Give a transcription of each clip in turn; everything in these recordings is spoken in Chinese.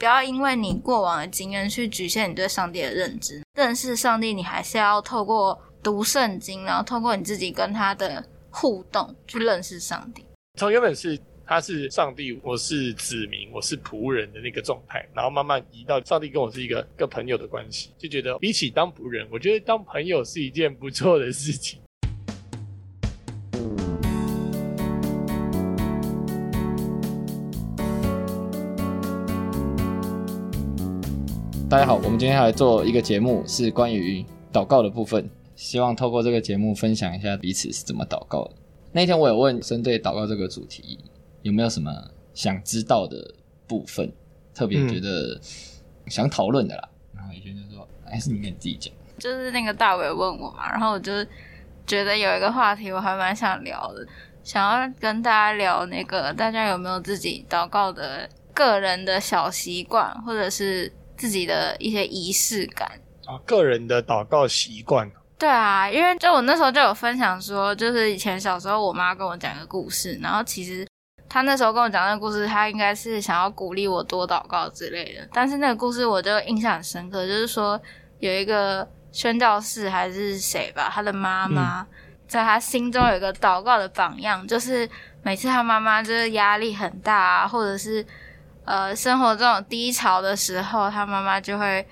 不要因为你过往的经验去局限你对上帝的认知。认识上帝，你还是要透过读圣经，然后透过你自己跟他的互动去认识上帝。从原本是他是上帝，我是子民，我是仆人的那个状态，然后慢慢移到上帝跟我是一个跟朋友的关系，就觉得比起当仆人，我觉得当朋友是一件不错的事情。大家好，我们今天要来做一个节目，是关于祷告的部分。希望透过这个节目分享一下彼此是怎么祷告的。那天我有问针对祷告这个主题，有没有什么想知道的部分，特别觉得想讨论的啦。然后以前就说，还是你跟你自己讲。就是那个大伟问我嘛，然后我就觉得有一个话题我还蛮想聊的，想要跟大家聊那个大家有没有自己祷告的个人的小习惯，或者是。自己的一些仪式感啊，个人的祷告习惯。对啊，因为就我那时候就有分享说，就是以前小时候我妈跟我讲个故事，然后其实她那时候跟我讲那个故事，她应该是想要鼓励我多祷告之类的。但是那个故事我就印象很深刻，就是说有一个宣教士还是谁吧，他的妈妈在他心中有一个祷告的榜样，就是每次他妈妈就是压力很大啊，或者是。呃，生活这种低潮的时候，他妈妈就会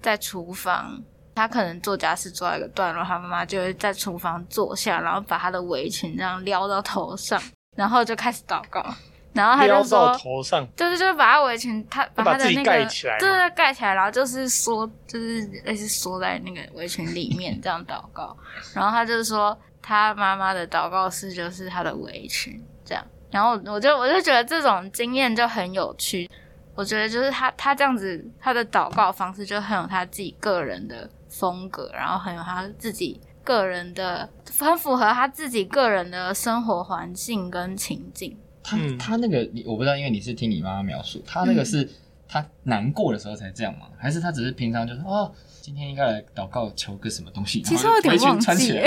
在厨房，他可能做家事做到一个段落，他妈妈就会在厨房坐下，然后把他的围裙这样撩到头上，然后就开始祷告，然后他就说，头上，就是就是把他围裙，他把他的那个对对，盖起来，然后就是缩，就是类似缩在那个围裙里面这样祷告，然后他就说，他妈妈的祷告室就是他的围裙这样。然后我就我就觉得这种经验就很有趣，我觉得就是他他这样子他的祷告方式就很有他自己个人的风格，然后很有他自己个人的很符合他自己个人的生活环境跟情境。他他那个你我不知道，因为你是听你妈妈描述，他那个是他难过的时候才这样吗？还是他只是平常就是哦，今天应该来祷告求个什么东西？其实我有点忘记。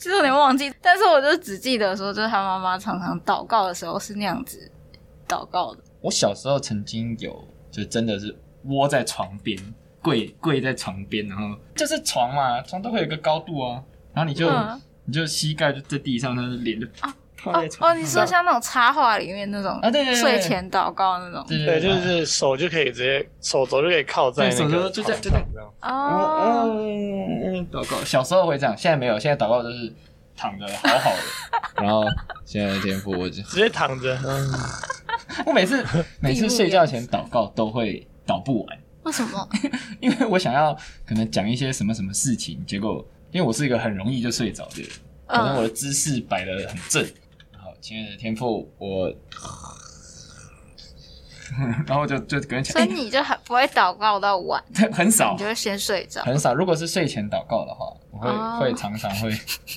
其实有点忘记，但是我就只记得说，就是他妈妈常常祷告的时候是那样子祷告的。我小时候曾经有，就真的是窝在床边，跪跪在床边，然后就是床嘛，床都会有一个高度啊，然后你就、嗯、你就膝盖就在地上，然后脸就啊。哦哦，你说像那种插画里面那种啊，对对对，睡前祷告那种，对，就是手就可以直接手肘就可以靠在那个，就这样就这样哦，嗯，祷告小时候会这样，现在没有，现在祷告都是躺着好好的，然后现在的天父我就直接躺着，嗯，我每次每次睡觉前祷告都会祷不完，为什么？因为我想要可能讲一些什么什么事情，结果因为我是一个很容易就睡着的人，可能我的姿势摆得很正。亲爱的天父，我，然后就就跟人讲，所以你就很不会祷告到晚，很少，你就会先睡着，很少。如果是睡前祷告的话，我会、oh. 会常常会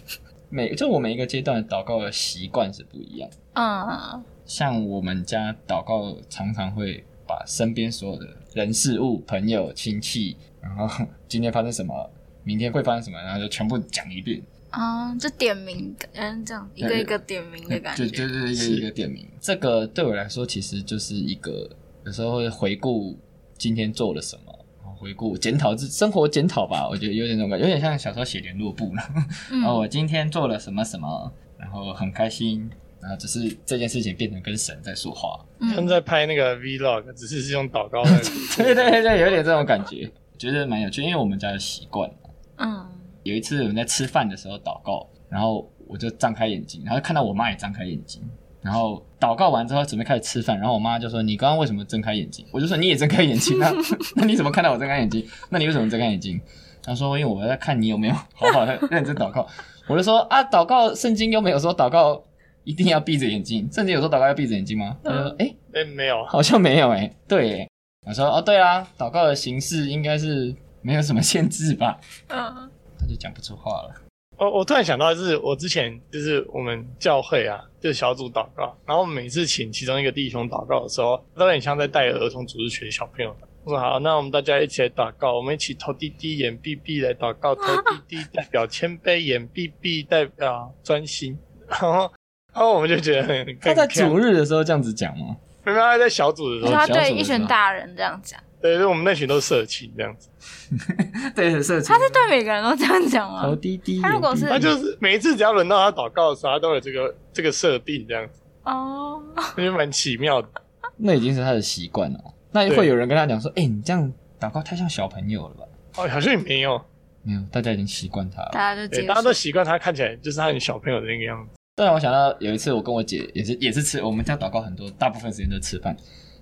每就我每一个阶段祷告的习惯是不一样。嗯，uh. 像我们家祷告常常会把身边所有的人事物、朋友、亲戚，然后今天发生什么，明天会发生什么，然后就全部讲一遍。啊、嗯，就点名，嗯，这样一个一个点名的感觉，就就是一个一个点名。这个对我来说，其实就是一个有时候会回顾今天做了什么，然后回顾检讨自生活检讨吧。我觉得有点那种感觉，有点像小时候写联络簿呢。然后我今天做了什么什么，然后很开心，然后只是这件事情变成跟神在说话，像在拍那个 vlog，只是是用祷告的。对对对，有点这种感觉，觉得蛮有趣，因为我们家的习惯。嗯。有一次我们在吃饭的时候祷告，然后我就张开眼睛，然后看到我妈也张开眼睛，然后祷告完之后准备开始吃饭，然后我妈就说：“你刚刚为什么睁开眼睛？”我就说：“你也睁开眼睛啊？那你怎么看到我睁开眼睛？那你为什么睁开眼睛？”她说：“因为我在看你有没有好好的 认真祷告。”我就说：“啊，祷告圣经又没有说祷告一定要闭着眼睛，圣经有说祷告要闭着眼睛吗？”她说：“诶、欸，诶、欸，没有，好像没有诶、欸。对。”我说：“哦，对啊，祷告的形式应该是没有什么限制吧？”嗯。他就讲不出话了。我我突然想到，就是我之前就是我们教会啊，就是小组祷告，然后每次请其中一个弟兄祷告的时候，都很像在带儿童主日学的小朋友。我说好，那我们大家一起来祷告，我们一起投滴滴，眼闭闭来祷告，投滴滴代表谦卑，眼闭闭代表专心。然后，然后我们就觉得很，他在主日的时候这样子讲吗？没有，他在小组的时候，他对一群大人这样讲。对，就我们那群都是社青这样子。对，社青。他是对每个人都这样讲吗？头低低。他如果是，他就是每一次只要轮到他祷告的时候，他都有这个这个设定这样子。哦，那就蛮奇妙的。那已经是他的习惯了。那会有人跟他讲说：“哎、欸，你这样祷告太像小朋友了吧？”哦，好像也没有，没有，大家已经习惯他了。大家都对，大家都习惯他看起来就是他很小朋友的那个样子。当然，我想到有一次我跟我姐也是也是吃，我们家祷告很多，大部分时间都吃饭。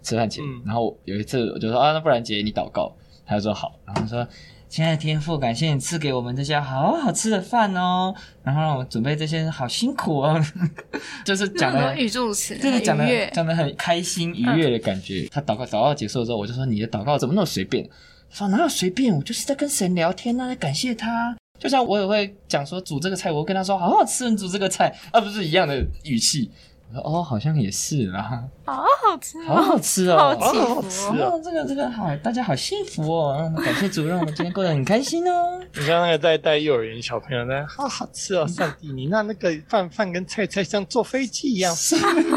吃饭前，然后有一次我就说啊，那不然姐你祷告，她就说好，然后说亲爱的天父，感谢你赐给我们这些好好吃的饭哦，然后让我准备这些好辛苦哦，就是讲的语助词，就是讲的讲的很开心愉悦的感觉。他祷告祷告结束之后，我就说你的祷告怎么那么随便？他说哪有随便，我就是在跟神聊天啊，感谢他。就像我也会讲说煮这个菜，我跟他说好好吃，你煮这个菜，而不是一样的语气。哦，好像也是啦，好好吃，好好吃哦，好好吃哦，这个这个好，大家好幸福哦，感谢主任我们今天过得很开心哦。你像那个在带幼儿园小朋友呢，好好吃哦，上帝，你那那个饭饭跟菜菜像坐飞机一样，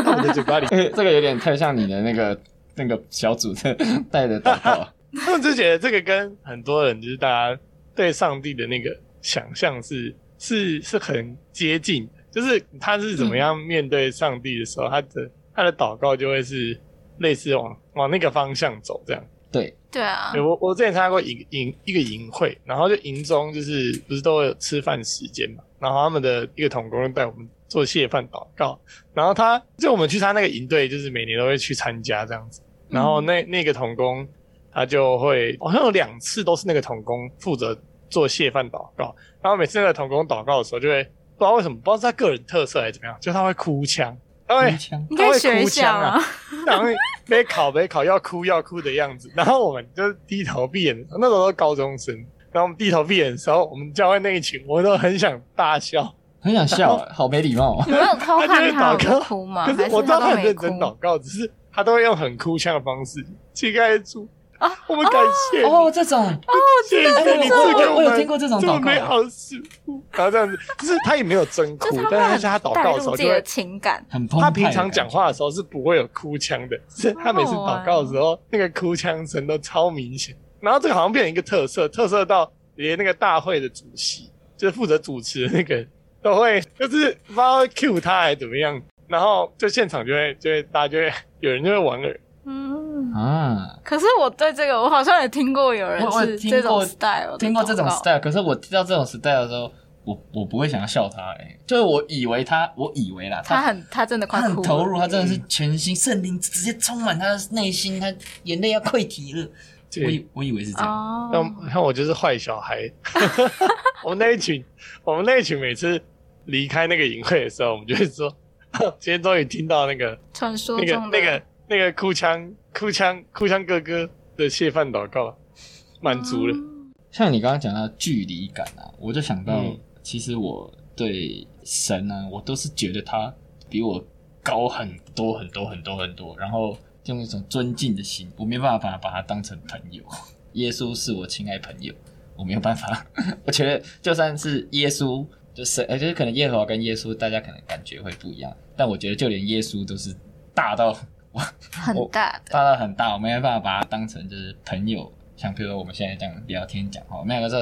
到我的嘴巴里。这个有点太像你的那个那个小组的带的祷告。他们就觉得这个跟很多人就是大家对上帝的那个想象是是是很接近。就是他是怎么样面对上帝的时候，嗯、他的他的祷告就会是类似往往那个方向走这样。对对啊，我我之前参加过营营一个营会，然后就营中就是不是都会有吃饭时间嘛，然后他们的一个同工带我们做谢饭祷告，然后他就我们去他那个营队，就是每年都会去参加这样子，然后那那个同工他就会好像有两次都是那个统工负责做谢饭祷告，然后每次那个同工祷告的时候就会。不知道为什么，不知道是他个人特色还是怎么样，就他会哭腔，他会他会哭腔啊，然后没考没考要哭要哭的样子，然后我们就低头闭眼，那时候都是高中生，然后我们低头闭眼的时候，我们教会那一群，我都很想大笑，很想笑，好没礼貌。你没有偷看他祷告吗？可是我知道他很认真祷告，只是他都会用很哭腔的方式去盖住。啊，我们感谢哦，这种。哦，谢谢你，我有听过这种祷告，美好事物，然后这样子，就是他也没有真哭，但是他祷告的时候就会情感。很，他平常讲话的时候是不会有哭腔的，是他每次祷告的时候那个哭腔声都超明显，然后这个好像变成一个特色，特色到连那个大会的主席，就是负责主持的那个都会，就是不知道 cue 他还是怎么样，然后就现场就会就会大家就会有人就会莞尔。嗯啊，可是我对这个，我好像也听过有人是这种 style，听过这种 style。可是我听到这种 style 的时候，我我不会想要笑他，哎，就是我以为他，我以为啦，他很他真的快哭，他很投入，他真的是全心圣灵直接充满他的内心，他眼泪要溃堤了。我以我以为是这样，那那我就是坏小孩。我们那一群，我们那一群每次离开那个营会的时候，我们就会说，今天终于听到那个传说那个那个。那个哭腔、哭腔、哭腔哥哥的谢饭祷告，满足了。像你刚刚讲到距离感啊，我就想到，其实我对神呢、啊，我都是觉得他比我高很多很多很多很多，然后用一种尊敬的心，我没办法把他把他当成朋友。耶稣是我亲爱朋友，我没有办法。我觉得就算是耶稣，就是呃，就是可能耶和华跟耶稣，大家可能感觉会不一样，但我觉得就连耶稣都是大到。哇，很大的，大到很大，我没办法把它当成就是朋友，像比如说我们现在这样聊天讲话，我们两个说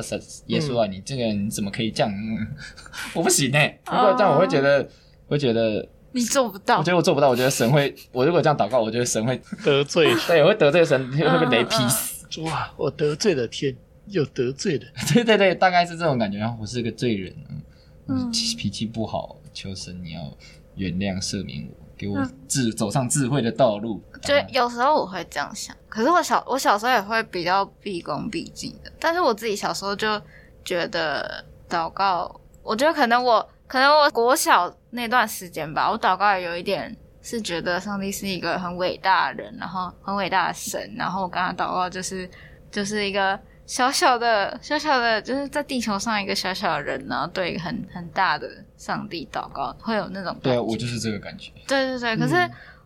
耶稣啊，嗯、你这个人怎么可以这样？嗯、我不行呢、欸。如果这样，我会觉得，会觉得你做不到。我觉得我做不到。我觉得神会，我如果这样祷告，我觉得神会得罪，对，我会得罪神，会被雷劈死。哇，我得罪了天，又得罪了。对对对，大概是这种感觉。然后我是个罪人，嗯，脾气不好，求神你要原谅赦免我。给我智走上智慧的道路，就有时候我会这样想。可是我小我小时候也会比较毕恭毕敬的。但是我自己小时候就觉得祷告，我觉得可能我可能我国小那段时间吧，我祷告也有一点是觉得上帝是一个很伟大的人，然后很伟大的神，然后我跟他祷告就是就是一个。小小的，小小的，就是在地球上一个小小的人，然后对一个很很大的上帝祷告，会有那种感觉。对啊，我就是这个感觉。对对对，可是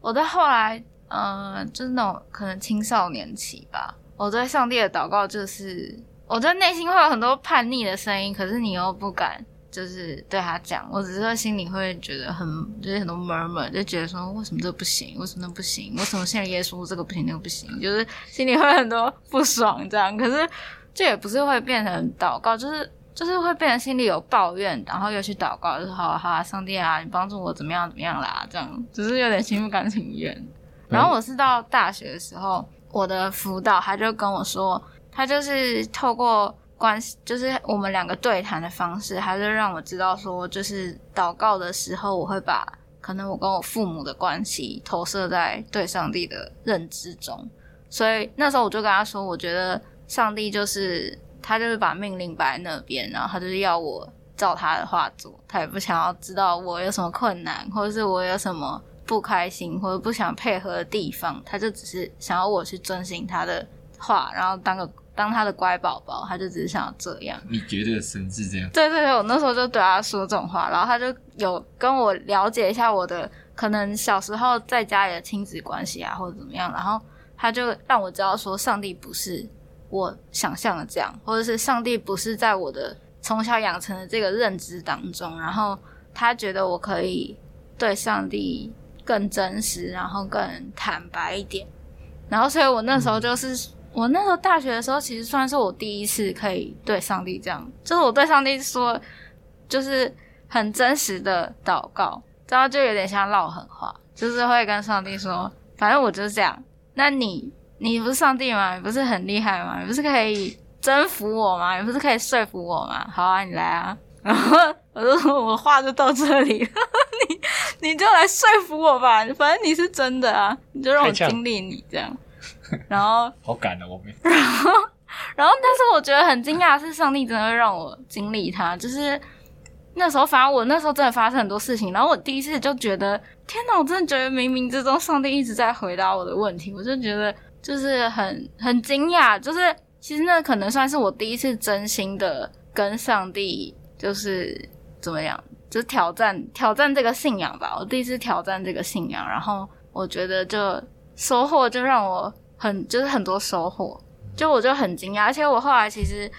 我到后来，嗯、呃，就是那种可能青少年期吧，我对上帝的祷告就是，我在内心会有很多叛逆的声音，可是你又不敢，就是对他讲，我只是说心里会觉得很就是很多 murmur，就觉得说为什么这不行，为什么那不行，为什么现在耶稣这个不行那个不行，就是心里会很多不爽这样。可是这也不是会变成祷告，就是就是会变成心里有抱怨，然后又去祷告，就是好好，上帝啊，你帮助我怎么样怎么样啦，这样只是有点心不甘情愿。然后我是到大学的时候，我的辅导他就跟我说，他就是透过关系，就是我们两个对谈的方式，他就让我知道说，就是祷告的时候，我会把可能我跟我父母的关系投射在对上帝的认知中。所以那时候我就跟他说，我觉得上帝就是他，就是把命令摆在那边，然后他就是要我照他的话做，他也不想要知道我有什么困难，或者是我有什么。不开心或者不想配合的地方，他就只是想要我去遵循他的话，然后当个当他的乖宝宝，他就只是想要这样。你觉得神是这样？对对对，我那时候就对他说这种话，然后他就有跟我了解一下我的可能小时候在家里的亲子关系啊，或者怎么样，然后他就让我知道说，上帝不是我想象的这样，或者是上帝不是在我的从小养成的这个认知当中，然后他觉得我可以对上帝。更真实，然后更坦白一点，然后所以我那时候就是，嗯、我那时候大学的时候，其实算是我第一次可以对上帝这样，就是我对上帝说，就是很真实的祷告，然后就有点像唠狠话，就是会跟上帝说，反正我就是这样，那你你不是上帝吗？你不是很厉害吗？你不是可以征服我吗？你不是可以说服我吗？好啊，你来啊。然后我就说，我话就到这里，你你就来说服我吧，反正你是真的啊，你就让我经历你这样。然后好赶啊，我们。然后，然后，但是我觉得很惊讶的是，上帝真的会让我经历他。就是那时候，反正我那时候真的发生很多事情，然后我第一次就觉得，天哪，我真的觉得冥冥之中上帝一直在回答我的问题，我就觉得就是很很惊讶，就是其实那可能算是我第一次真心的跟上帝。就是怎么样，就是挑战挑战这个信仰吧。我第一次挑战这个信仰，然后我觉得就收获就让我很就是很多收获，就我就很惊讶。而且我后来其实，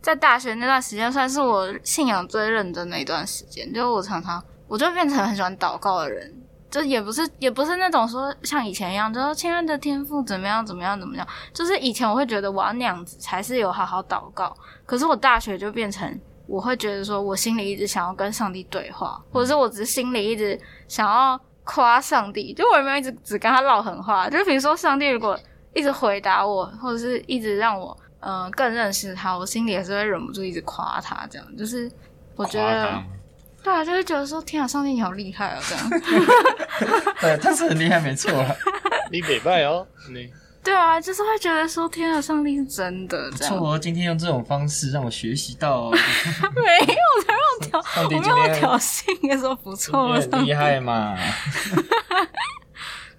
在大学那段时间算是我信仰最认真的一段时间。就我常常我就变成很喜欢祷告的人，就也不是也不是那种说像以前一样，就说亲爱的天父怎么样怎么样怎么样。就是以前我会觉得我要那样子才是有好好祷告，可是我大学就变成。我会觉得说，我心里一直想要跟上帝对话，或者是我只是心里一直想要夸上帝，就我有没有一直只跟他唠狠话？就比如说，上帝如果一直回答我，或者是一直让我嗯、呃、更认识他，我心里也是会忍不住一直夸他，这样就是我觉得，对啊，就会觉得说，天啊，上帝你好厉害哦，这样，对，他是很厉害，没错，你北拜哦，你。对啊，就是会觉得说，天啊，上帝是真的。错，今天用这种方式让我学习到。没有，才让挑，我没有挑衅，应该说不错。很厉害嘛。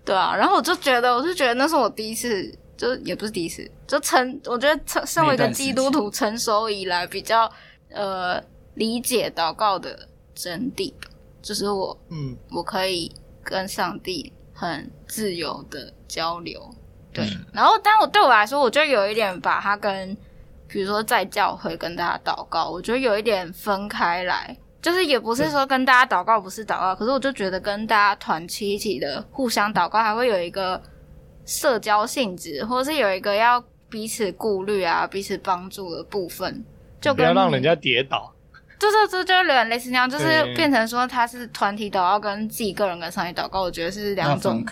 对啊，然后我就觉得，我就觉得那是我第一次，就也不是第一次，就成，我觉得成身为一个基督徒成熟以来比较呃理解祷告的真谛，就是我，嗯，我可以跟上帝很自由的交流。对，然后，但我对我来说，我就有一点把它跟，比如说在教会跟大家祷告，我觉得有一点分开来，就是也不是说跟大家祷告不是祷告，可是我就觉得跟大家团契一起的互相祷告，还会有一个社交性质，或者是有一个要彼此顾虑啊、彼此帮助的部分，就跟不要让人家跌倒。这这这就有点类似那样，就是变成说他是团体祷告跟自己个人跟上帝祷告，我觉得是两种，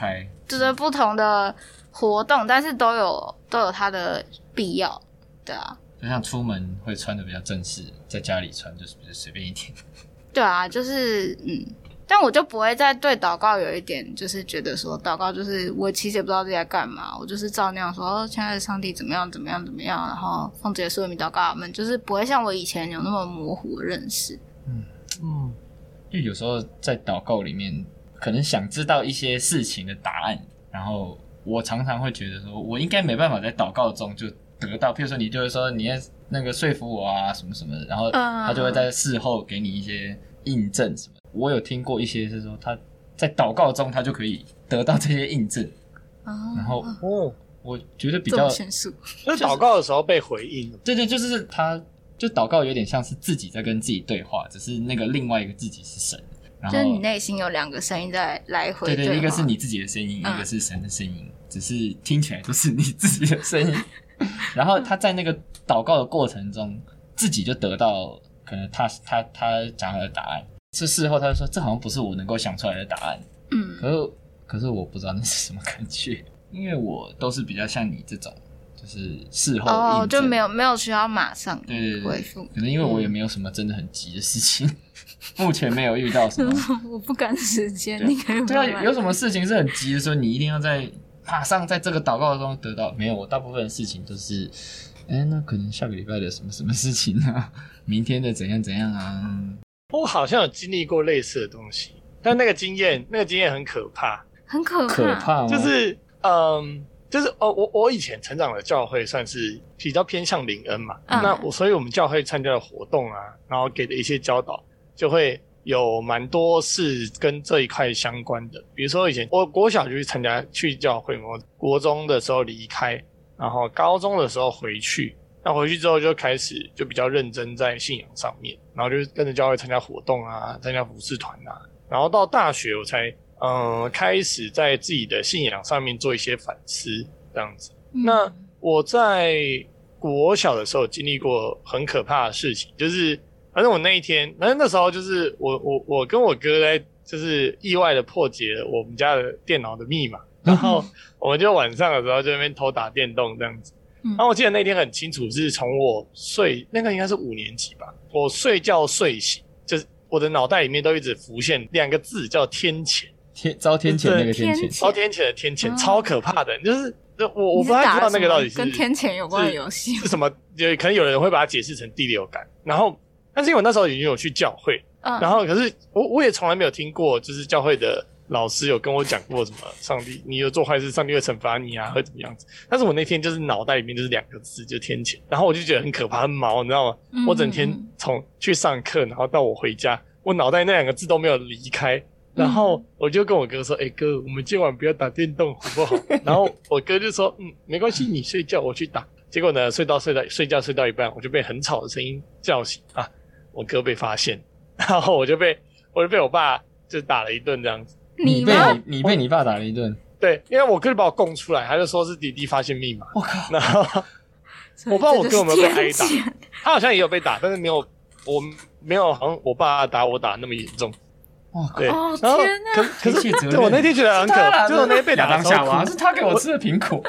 就是不同的。活动，但是都有都有它的必要，对啊。就像出门会穿的比较正式，在家里穿就是比较随便一点。对啊，就是嗯，但我就不会再对祷告有一点，就是觉得说祷告就是我其实也不知道自己在干嘛，我就是照那样说，哦，亲爱的上帝怎么样怎么样怎么样，然后奉主耶稣的名祷告，我们就是不会像我以前有那么模糊的认识。嗯嗯，因为有时候在祷告里面，可能想知道一些事情的答案，然后。我常常会觉得说，我应该没办法在祷告中就得到。譬如说，你就是说你要那个说服我啊，什么什么的，然后他就会在事后给你一些印证什么。我有听过一些是说他在祷告中他就可以得到这些印证。然后哦，我觉得比较，就是祷告的时候被回应。对对，就是他就祷告有点像是自己在跟自己对话，只是那个另外一个自己是神。然后就是你内心有两个声音在来回对，对对，一个是你自己的声音，嗯、一个是神的声音，只是听起来都是你自己的声音。然后他在那个祷告的过程中，自己就得到可能他他他讲他的答案。是事后他就说，这好像不是我能够想出来的答案。嗯，可是可是我不知道那是什么感觉，因为我都是比较像你这种，就是事后哦，就没有没有需要马上回复。可能因为我也没有什么真的很急的事情，嗯、目前没有遇到什么。我不赶时间，对你可以对啊，有什么事情是很急的时候，你一定要在马上在这个祷告中得到。没有，我大部分的事情都是，哎、欸，那可能下个礼拜的什么什么事情啊，明天的怎样怎样啊。我好像有经历过类似的东西，但那个经验，那个经验很可怕，很可怕，可怕，就是，嗯，就是哦，我我以前成长的教会算是比较偏向灵恩嘛，嗯、那我所以我们教会参加的活动啊，然后给的一些教导，就会有蛮多是跟这一块相关的，比如说以前我国小就去参加去教会嘛，我国中的时候离开，然后高中的时候回去。那回去之后就开始就比较认真在信仰上面，然后就跟着教会参加活动啊，参加服饰团啊，然后到大学我才嗯、呃、开始在自己的信仰上面做一些反思这样子。嗯、那我在国小的时候经历过很可怕的事情，就是反正我那一天，反正那时候就是我我我跟我哥在就是意外的破解了我们家的电脑的密码，然后我们就晚上的时候就在那边偷打电动这样子。然后我记得那天很清楚，是从我睡那个应该是五年级吧，我睡觉睡醒，就是我的脑袋里面都一直浮现两个字，叫天谴。天遭天谴那个天谴，遭天谴的天谴，超可怕的，就是我我不太知道那个到底是跟天谴有关的游戏是什么，就可能有人会把它解释成第六感。然后，但是因为我那时候已经有去教会，然后可是我我也从来没有听过，就是教会的。老师有跟我讲过什么？上帝，你有做坏事，上帝会惩罚你啊，会怎么样子？但是我那天就是脑袋里面就是两个字，就天谴，然后我就觉得很可怕，很毛，你知道吗？嗯、我整天从去上课，然后到我回家，我脑袋那两个字都没有离开。然后我就跟我哥说：“哎、欸、哥，我们今晚不要打电动，好不好？” 然后我哥就说：“嗯，没关系，你睡觉，我去打。”结果呢，睡到睡到睡觉睡到一半，我就被很吵的声音叫醒啊！我哥被发现，然后我就被我就被我爸就打了一顿这样子。你被你你被你爸打了一顿，对，因为我哥就把我供出来，他就说是弟弟发现密码。我靠！然后我不知道我哥有没有被挨打，他好像也有被打，但是没有我没有好像我爸打我打那么严重。哦，对，然后可可是我那天觉得很可怕，就是我那天被打 当下吗？是他给我吃的苹果。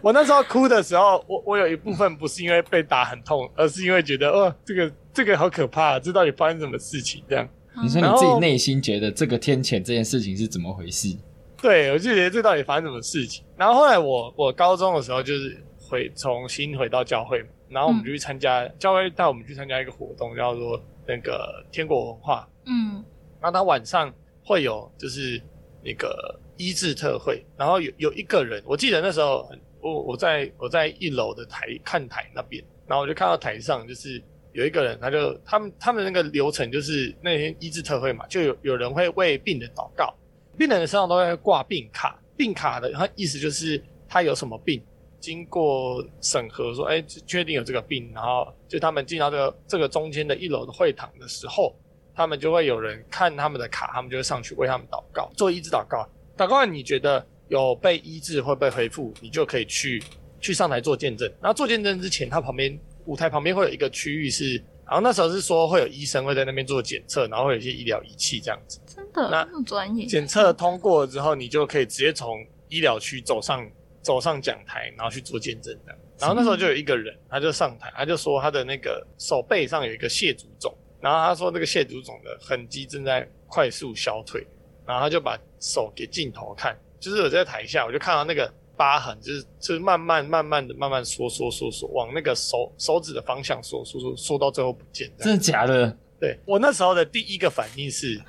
我那时候哭的时候，我我有一部分不是因为被打很痛，而是因为觉得哦，这个这个好可怕，这到底发生什么事情这样。你说你自己内心觉得这个天谴这件事情是怎么回事？对，我就觉得这到底发生什么事情。然后后来我我高中的时候就是回重新回到教会嘛，然后我们就去参加、嗯、教会带我们去参加一个活动，叫做那个天国文化。嗯，然后他晚上会有就是那个医治特会，然后有有一个人，我记得那时候我我在我在一楼的台看台那边，然后我就看到台上就是。有一个人，他就他们他们那个流程就是那天医治特会嘛，就有有人会为病人祷告，病人的身上都会挂病卡，病卡的他意思就是他有什么病，经过审核说，哎，确定有这个病，然后就他们进到这个这个中间的一楼的会堂的时候，他们就会有人看他们的卡，他们就会上去为他们祷告，做医治祷告。祷告完你觉得有被医治会被恢复，你就可以去去上台做见证。然后做见证之前，他旁边。舞台旁边会有一个区域是，然后那时候是说会有医生会在那边做检测，然后会有一些医疗仪器这样子。真的，那很专业。检测通过了之后，你就可以直接从医疗区走上走上讲台，然后去做见证的。然后那时候就有一个人，他就上台，他就说他的那个手背上有一个蟹足肿，然后他说那个蟹足肿的痕迹正在快速消退，然后他就把手给镜头看，就是我在台下，我就看到那个。疤痕就是就是慢慢慢慢的慢慢缩缩缩缩往那个手手指的方向缩缩缩缩到最后不见。真的假的？对，我那时候的第一个反应是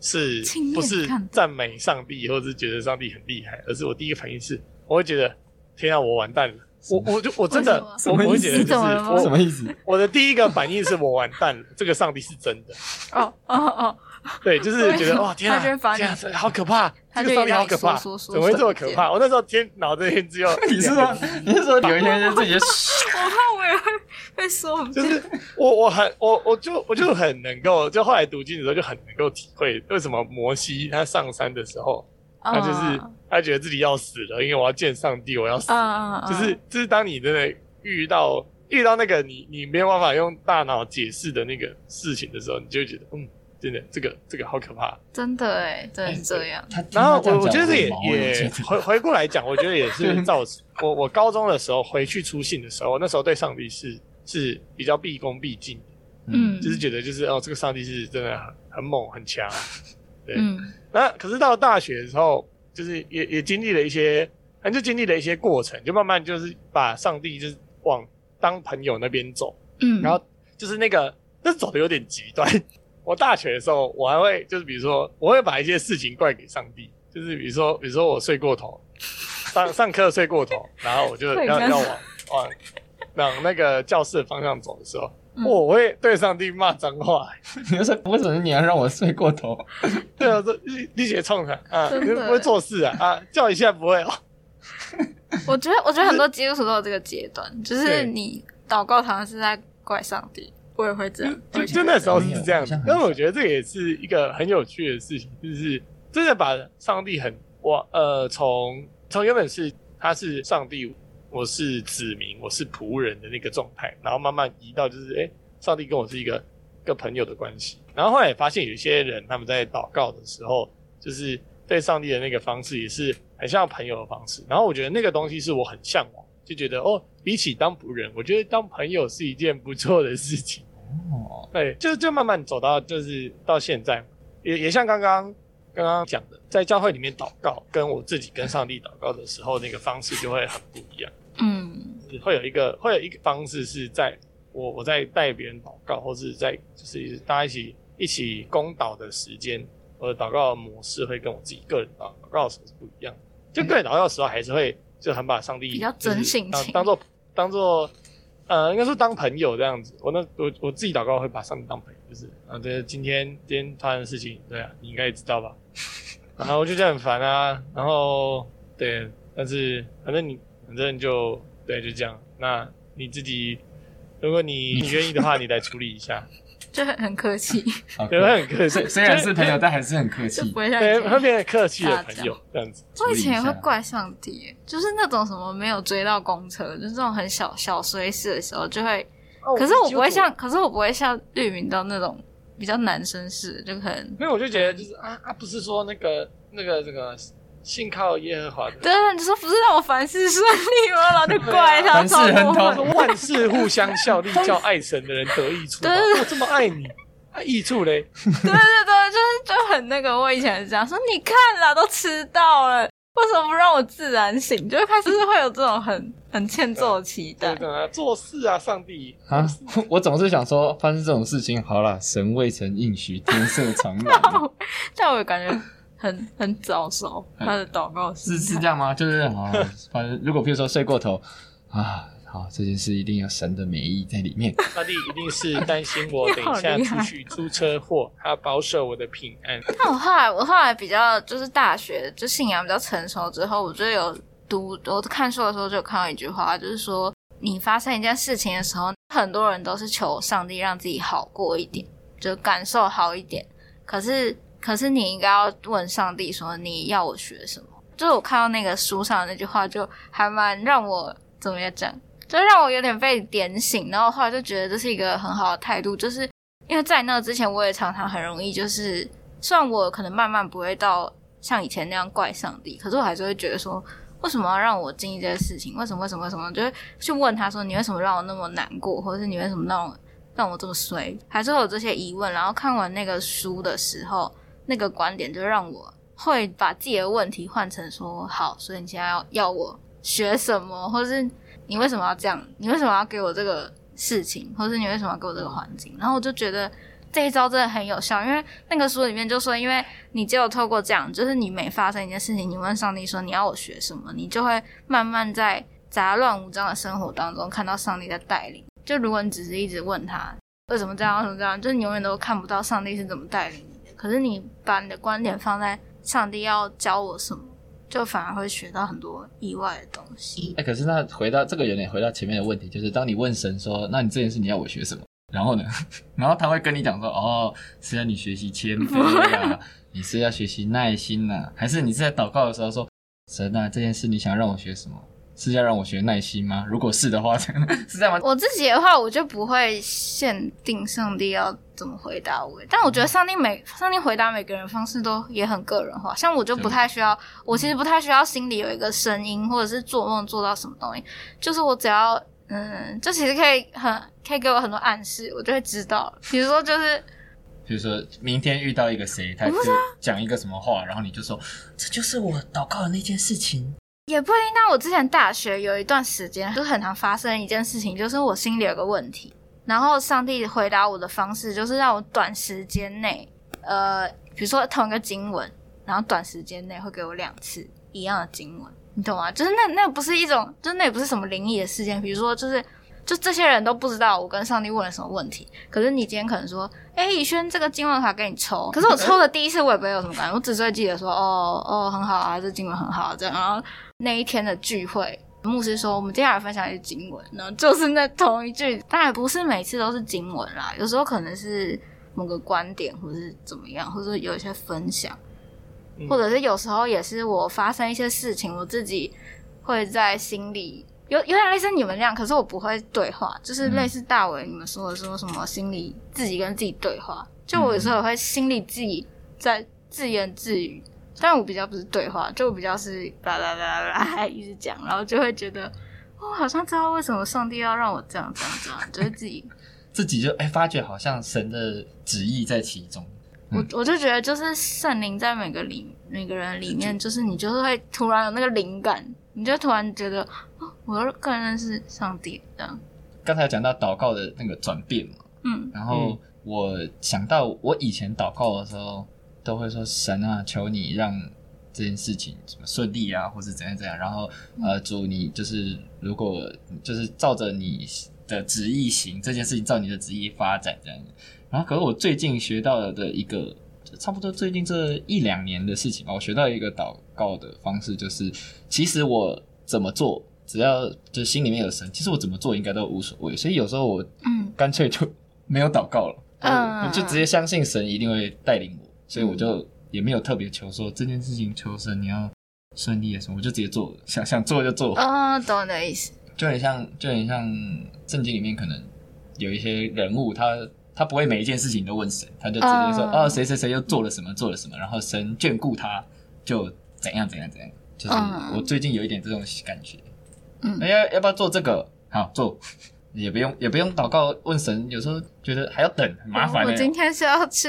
是不是赞美上帝，或者是觉得上帝很厉害，而是我第一个反应是我会觉得天啊，我完蛋了！我我就我真的我我会觉得就是我什么意思？我的第一个反应是我完蛋了，这个上帝是真的。哦哦哦。对，就是觉得哇，天啊，天啊，好可怕！这个上帝好可怕，怎么会这么可怕？我那时候天脑子里只有，你是说你是说有一天就自己，我怕我也会会说，就是我我很我我就我就很能够，就后来读经的时候就很能够体会为什么摩西他上山的时候，他就是他觉得自己要死了，因为我要见上帝，我要死了，就是就是当你真的遇到遇到那个你你没有办法用大脑解释的那个事情的时候，你就会觉得嗯。真的，这个这个好可怕。真的哎，真的是这样。然后我我觉得这也也回回过来讲，我觉得也是造成 我我高中的时候回去出信的时候，那时候对上帝是是比较毕恭毕敬，嗯，就是觉得就是哦，这个上帝是真的很很猛很强，对。嗯、那可是到了大学的时候，就是也也经历了一些，反正就经历了一些过程，就慢慢就是把上帝就是往当朋友那边走，嗯，然后就是那个那走的有点极端。我大学的时候，我还会就是比如说，我会把一些事情怪给上帝，就是比如说，比如说我睡过头，上上课睡过头，然后我就 要要往往往那个教室的方向走的时候，嗯、我会对上帝骂脏话。你说为什么你要让我睡过头？对啊，说你你写冲他啊，你不会做事啊啊，叫一下不会哦。我觉得我觉得很多基督徒都有这个阶段，就是你祷告好像是在怪上帝。我也会这样，就就那时候是这样子。因为我觉得这也是一个很有趣的事情，就是真的把上帝很我呃从从原本是他是上帝，我是子民，我是仆人的那个状态，然后慢慢移到就是哎，上帝跟我是一个一个朋友的关系。然后后来也发现有一些人他们在祷告的时候，就是对上帝的那个方式也是很像朋友的方式。然后我觉得那个东西是我很向往。就觉得哦，比起当仆人，我觉得当朋友是一件不错的事情。哦，对，就就慢慢走到就是到现在，也也像刚刚刚刚讲的，在教会里面祷告，跟我自己跟上帝祷告的时候，那个方式就会很不一样。嗯，会有一个会有一个方式是在我我在带别人祷告，或是在就是大家一起一起公祷的时间，我的祷告的模式会跟我自己个人祷告的时候是不一样。就个人祷告的时候还是会。就很把上帝比较真性情当当做当做呃，应该说当朋友这样子。我那我我自己祷告会把上帝当朋友，就是啊，对，今天今天发生的事情，对啊，你应该也知道吧？然后我就觉得很烦啊，然后对，但是反正你反正就对，就这样。那你自己，如果你你愿意的话，你来处理一下。就很很客气，对，他很客气。虽然是朋友，但还是很客气，对，会变得客气的朋友这样子。我以前也会怪上帝，就是那种什么没有追到公车，就是这种很小小衰事的时候，就会。可是我不会像，可是我不会像绿明到那种比较男生式，就可能。没有，我就觉得就是啊啊，不是说那个那个这个。信靠耶和华的，对啊，你说不是让我凡事顺利吗？然后就怪他，凡事很好，说万事互相效力，叫爱神的人得益处。对，我这么爱你，益处嘞？对对对，就是就很那个。我以前是这样说，你看啦，都迟到了，为什么不让我自然醒？就开始是会有这种很 很欠揍的期待。对啊，做事啊，上帝啊，我总是想说，发生这种事情，好了，神未曾应许，天色常蓝。这样我感觉。很很早熟，他的祷告是是这样吗？就是啊，反正如果比如说睡过头啊，好，这件事一定有神的美意在里面。上帝一定是担心我 等一下出去出车祸，他保守我的平安。那我后来，我后来比较就是大学就信仰比较成熟之后，我就有读我看书的时候就有看到一句话，就是说你发生一件事情的时候，很多人都是求上帝让自己好过一点，就感受好一点，可是。可是你应该要问上帝说，你要我学什么？就是我看到那个书上那句话，就还蛮让我怎么讲，就让我有点被点醒。然后后来就觉得这是一个很好的态度，就是因为在那之前我也常常很容易就是，虽然我可能慢慢不会到像以前那样怪上帝，可是我还是会觉得说，为什么要让我经历这些事情？为什么？为什么？什么？就是去问他说，你为什么让我那么难过？或者是你为什么让我让我这么衰？还是会有这些疑问。然后看完那个书的时候。那个观点就让我会把自己的问题换成说好，所以你现在要要我学什么，或是你为什么要这样？你为什么要给我这个事情，或是你为什么要给我这个环境？然后我就觉得这一招真的很有效，因为那个书里面就说，因为你只有透过这样，就是你每发生一件事情，你问上帝说你要我学什么，你就会慢慢在杂乱无章的生活当中看到上帝的带领。就如果你只是一直问他为什么这样，为什么这样，就是你永远都看不到上帝是怎么带领。可是你把你的观点放在上帝要教我什么，就反而会学到很多意外的东西。哎、欸，可是那回到这个有点回到前面的问题，就是当你问神说：“那你这件事你要我学什么？”然后呢，然后他会跟你讲说：“哦，是要你学习谦卑啊，你是要学习耐心呐、啊，还是你是在祷告的时候说神啊，这件事你想让我学什么？”是要让我学耐心吗？如果是的话，是这样吗？我自己的话，我就不会限定上帝要怎么回答我。但我觉得上帝每上帝回答每个人方式都也很个人化。像我就不太需要，我其实不太需要心里有一个声音，或者是做梦做到什么东西。就是我只要嗯，就其实可以很可以给我很多暗示，我就会知道。比如说就是，比如说明天遇到一个谁，他就讲一个什么话，然后你就说这就是我祷告的那件事情。也不一定。但我之前大学有一段时间，就很常发生一件事情，就是我心里有个问题，然后上帝回答我的方式就是让我短时间内，呃，比如说同一个经文，然后短时间内会给我两次一样的经文，你懂吗？就是那那不是一种，就那也不是什么灵异的事件，比如说就是。就这些人都不知道我跟上帝问了什么问题，可是你今天可能说，哎，以轩这个经文卡给你抽，可是我抽的第一次我也不会有什么感觉，我只是会记得说，哦哦很好啊，这经文很好这样。然后那一天的聚会，牧师说我们接下来分享一句经文，然后就是那同一句，当然不是每次都是经文啦，有时候可能是某个观点或者是怎么样，或者有一些分享，或者是有时候也是我发生一些事情，我自己会在心里。有有点类似你们那样，可是我不会对话，就是类似大伟你们说的说什么心里自己跟自己对话，就我有时候也会心里自己在自言自语，但我比较不是对话，就我比较是啦啦啦啦啦一直讲，然后就会觉得哦，好像知道为什么上帝要让我这样这样这样，就是自己。自己就哎、欸、发觉好像神的旨意在其中，我我就觉得就是圣灵在每个里每个人里面，就是你就是会突然有那个灵感，你就突然觉得。我个人认识上帝这样。刚才讲到祷告的那个转变嘛，嗯，然后我想到我以前祷告的时候，都会说神啊，求你让这件事情什么顺利啊，或是怎样怎样。然后呃，主你就是如果就是照着你的旨意行，这件事情照你的旨意发展这样。然后可是我最近学到了的一个，差不多最近这一两年的事情吧，我学到一个祷告的方式，就是其实我怎么做。只要就心里面有神，其实我怎么做应该都无所谓。所以有时候我嗯，干脆就没有祷告了，嗯，我就直接相信神一定会带领我，所以我就也没有特别求说这件事情求神你要顺利什么，我就直接做了，想想做就做。啊、哦，懂你的意思。就很像，就很像圣经里面可能有一些人物，他他不会每一件事情都问神，他就直接说哦，谁谁谁又做了什么做了什么，然后神眷顾他就怎样怎样怎样。就是我最近有一点这种感觉。嗯，要、欸、要不要做这个？好做，也不用也不用祷告问神。有时候觉得还要等，很麻烦、欸。我今天是要吃，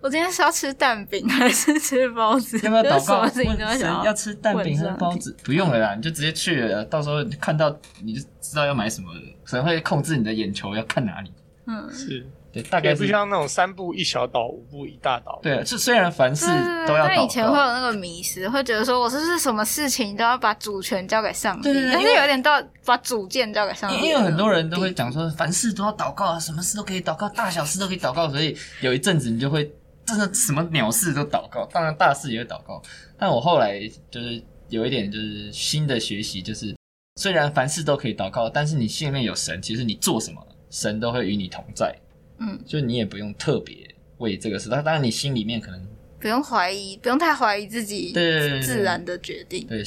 我今天是要吃蛋饼还是吃包子？要不要祷告问神要吃蛋饼还是包子？不用了啦，你就直接去了。到时候看到你就知道要买什么了。神会控制你的眼球要看哪里。嗯，是。对，大概不像那种三步一小岛，五步一大岛。对，是虽然凡事都要祷告。但以前会有那个迷失，会觉得说我是不是什么事情都要把主权交给上帝？对对对。但是有点到把主见交给上帝。因为很多人都会讲说，凡事都要祷告啊，什么事都可以祷告，大小事都可以祷告。所以有一阵子你就会真的什么鸟事都祷告，当然大事也会祷告。但我后来就是有一点就是新的学习，就是虽然凡事都可以祷告，但是你心里面有神，其实你做什么，神都会与你同在。嗯，就你也不用特别为这个事，但当然你心里面可能不用怀疑，不用太怀疑自己对自然的决定。对，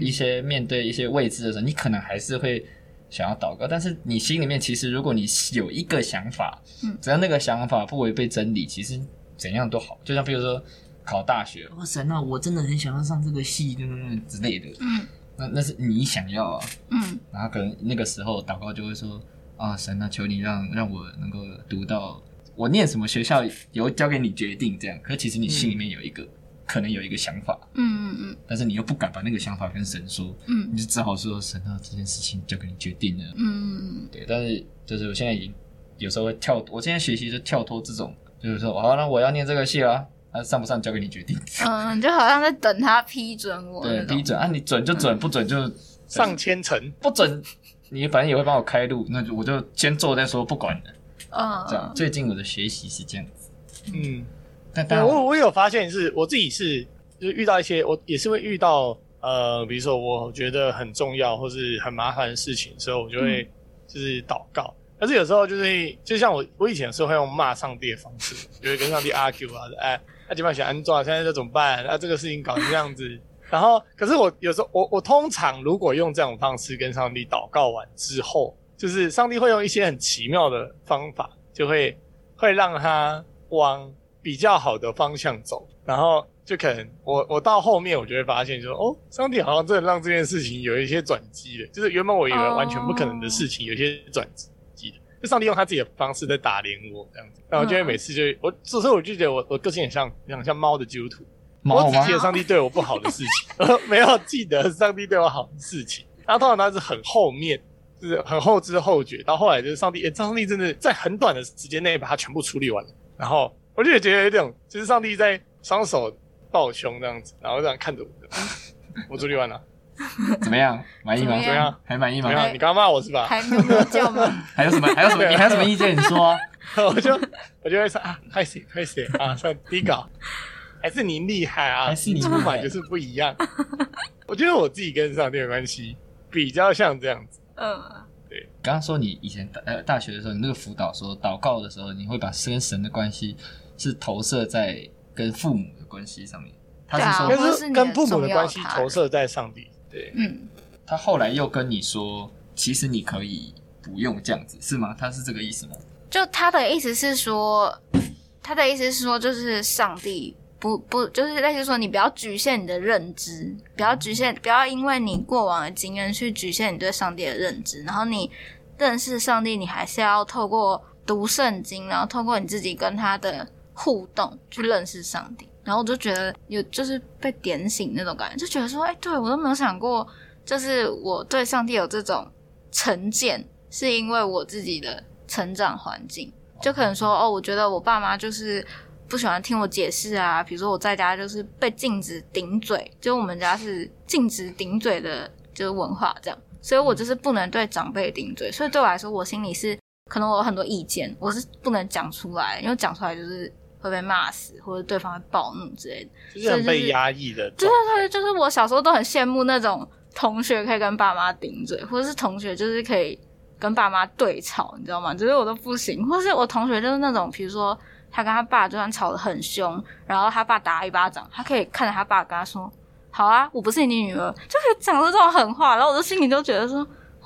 一些面对一些未知的时候，你可能还是会想要祷告，但是你心里面其实如果你有一个想法，嗯，只要那个想法不违背真理，其实怎样都好。就像比如说考大学，哇神啊，我真的很想要上这个系，之类的，嗯，那那是你想要啊，嗯，然后可能那个时候祷告就会说。啊，神啊，求你让让我能够读到我念什么学校，由交给你决定这样。可是其实你心里面有一个，嗯、可能有一个想法，嗯嗯嗯，但是你又不敢把那个想法跟神说，嗯，你就只好说神啊，这件事情交给你决定了，嗯嗯嗯，对。但是就是我现在已经有时候会跳，我现在学习就跳脱这种，就是说，好，那我要念这个系了，那上不上交给你决定，嗯，就好像在等他批准我，对，批准啊，你准就准，嗯、不准就上千层，不准。你反正也会帮我开路，那就我就先做再说，不管了。嗯，这样。最近我的学习是这样子。嗯，但但我我我有发现是，我自己是就是遇到一些，我也是会遇到呃，比如说我觉得很重要或是很麻烦的事情，所以我就会就是祷告。嗯、但是有时候就是，就像我我以前是会用骂上帝的方式，就会跟上帝 argue 啊，哎，那基本上想安装，现在这怎么办？那、啊、这个事情搞成这样子。然后，可是我有时候我我通常如果用这种方式跟上帝祷告完之后，就是上帝会用一些很奇妙的方法，就会会让他往比较好的方向走，然后就可能我我到后面我就会发现说，哦，上帝好像真的让这件事情有一些转机的，就是原本我以为完全不可能的事情，有一些转机的，就上帝用他自己的方式在打脸我这样子，然后就会每次就我，所以我就觉得我我个性很像像像猫的基督徒。我只记得上帝对我不好的事情，没有记得上帝对我好的事情。然后通常他是很后面，就是很后知后觉。到后来就是上帝，诶，上帝真的在很短的时间内把它全部处理完了。然后我就觉得有点，就是上帝在双手抱胸这样子，然后这样看着我。我处理完了，怎么样？满意吗？怎么样？还满意吗？你刚刚骂我是吧？还有没有叫吗？还有什么？还有什么？你还有什么意见？你说。我就我就会说啊，开始开始啊，算第一个。还是你厉害啊！还是你出版就是不一样。我觉得我自己跟上帝的关系比较像这样子。嗯，对。刚刚说你以前大呃大学的时候，你那个辅导说祷告的时候，你会把跟神的关系是投射在跟父母的关系上面。他是说，但是跟父母的关系投射在上帝。对，嗯。他后来又跟你说，其实你可以不用这样子，是吗？他是这个意思吗？就他的意思是说，他的意思是说，就是上帝。不不，就是类似说，你不要局限你的认知，不要局限，不要因为你过往的经验去局限你对上帝的认知。然后你认识上帝，你还是要透过读圣经，然后透过你自己跟他的互动去认识上帝。然后我就觉得有就是被点醒那种感觉，就觉得说，哎，对，我都没有想过，就是我对上帝有这种成见，是因为我自己的成长环境，就可能说，哦，我觉得我爸妈就是。不喜欢听我解释啊，比如说我在家就是被禁止顶嘴，就我们家是禁止顶嘴的，就是文化这样，所以我就是不能对长辈顶嘴，所以对我来说，我心里是可能我有很多意见，我是不能讲出来，因为讲出来就是会被骂死，或者对方会暴怒之类的，就是很被压抑的。对对对，就是我小时候都很羡慕那种同学可以跟爸妈顶嘴，或者是同学就是可以跟爸妈对吵，你知道吗？就是我都不行，或是我同学就是那种，比如说。他跟他爸就算吵得很凶，然后他爸打他一巴掌，他可以看着他爸跟他说：“好啊，我不是你女儿。”就可以讲出这种狠话，然后我的心里就觉得说：“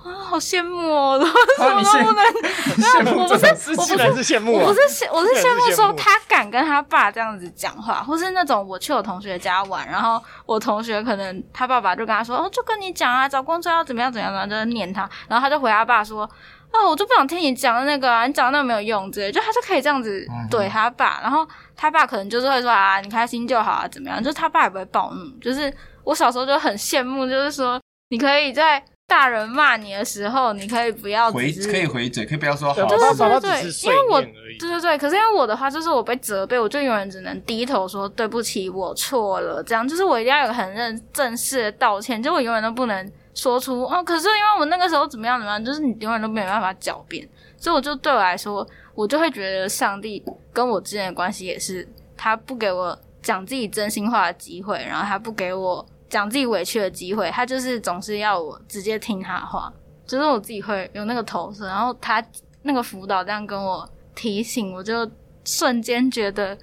啊，好羡慕哦！”然 后什么都不能，没有，我不是，我不是，我不是羡慕，我不是羡，我是羡慕说他敢跟他爸这样子讲话，或是那种我去我同学家玩，然后我同学可能他爸爸就跟他说：“哦，就跟你讲啊，找工作要怎么样怎么样，然后就念他，然后他就回他爸说。”哦，我就不想听你讲的那个啊，你讲的那个没有用之类，就他就可以这样子怼他爸，嗯、然后他爸可能就是会说啊，你开心就好啊，怎么样？就是他爸也不会暴怒。就是我小时候就很羡慕，就是说你可以在大人骂你的时候，你可以不要回，可以回嘴，可以不要说好。对对对对对，因为我对对对，可是因为我的话就是我被责备，我就永远只能低头说对不起，我错了，这样就是我一定要有很认正式的道歉，就我永远都不能。说出哦，可是因为我那个时候怎么样怎么样，就是你永远都没有办法狡辩，所以我就对我来说，我就会觉得上帝跟我之间的关系也是，他不给我讲自己真心话的机会，然后他不给我讲自己委屈的机会，他就是总是要我直接听他的话，就是我自己会有那个投射，然后他那个辅导这样跟我提醒，我就瞬间觉得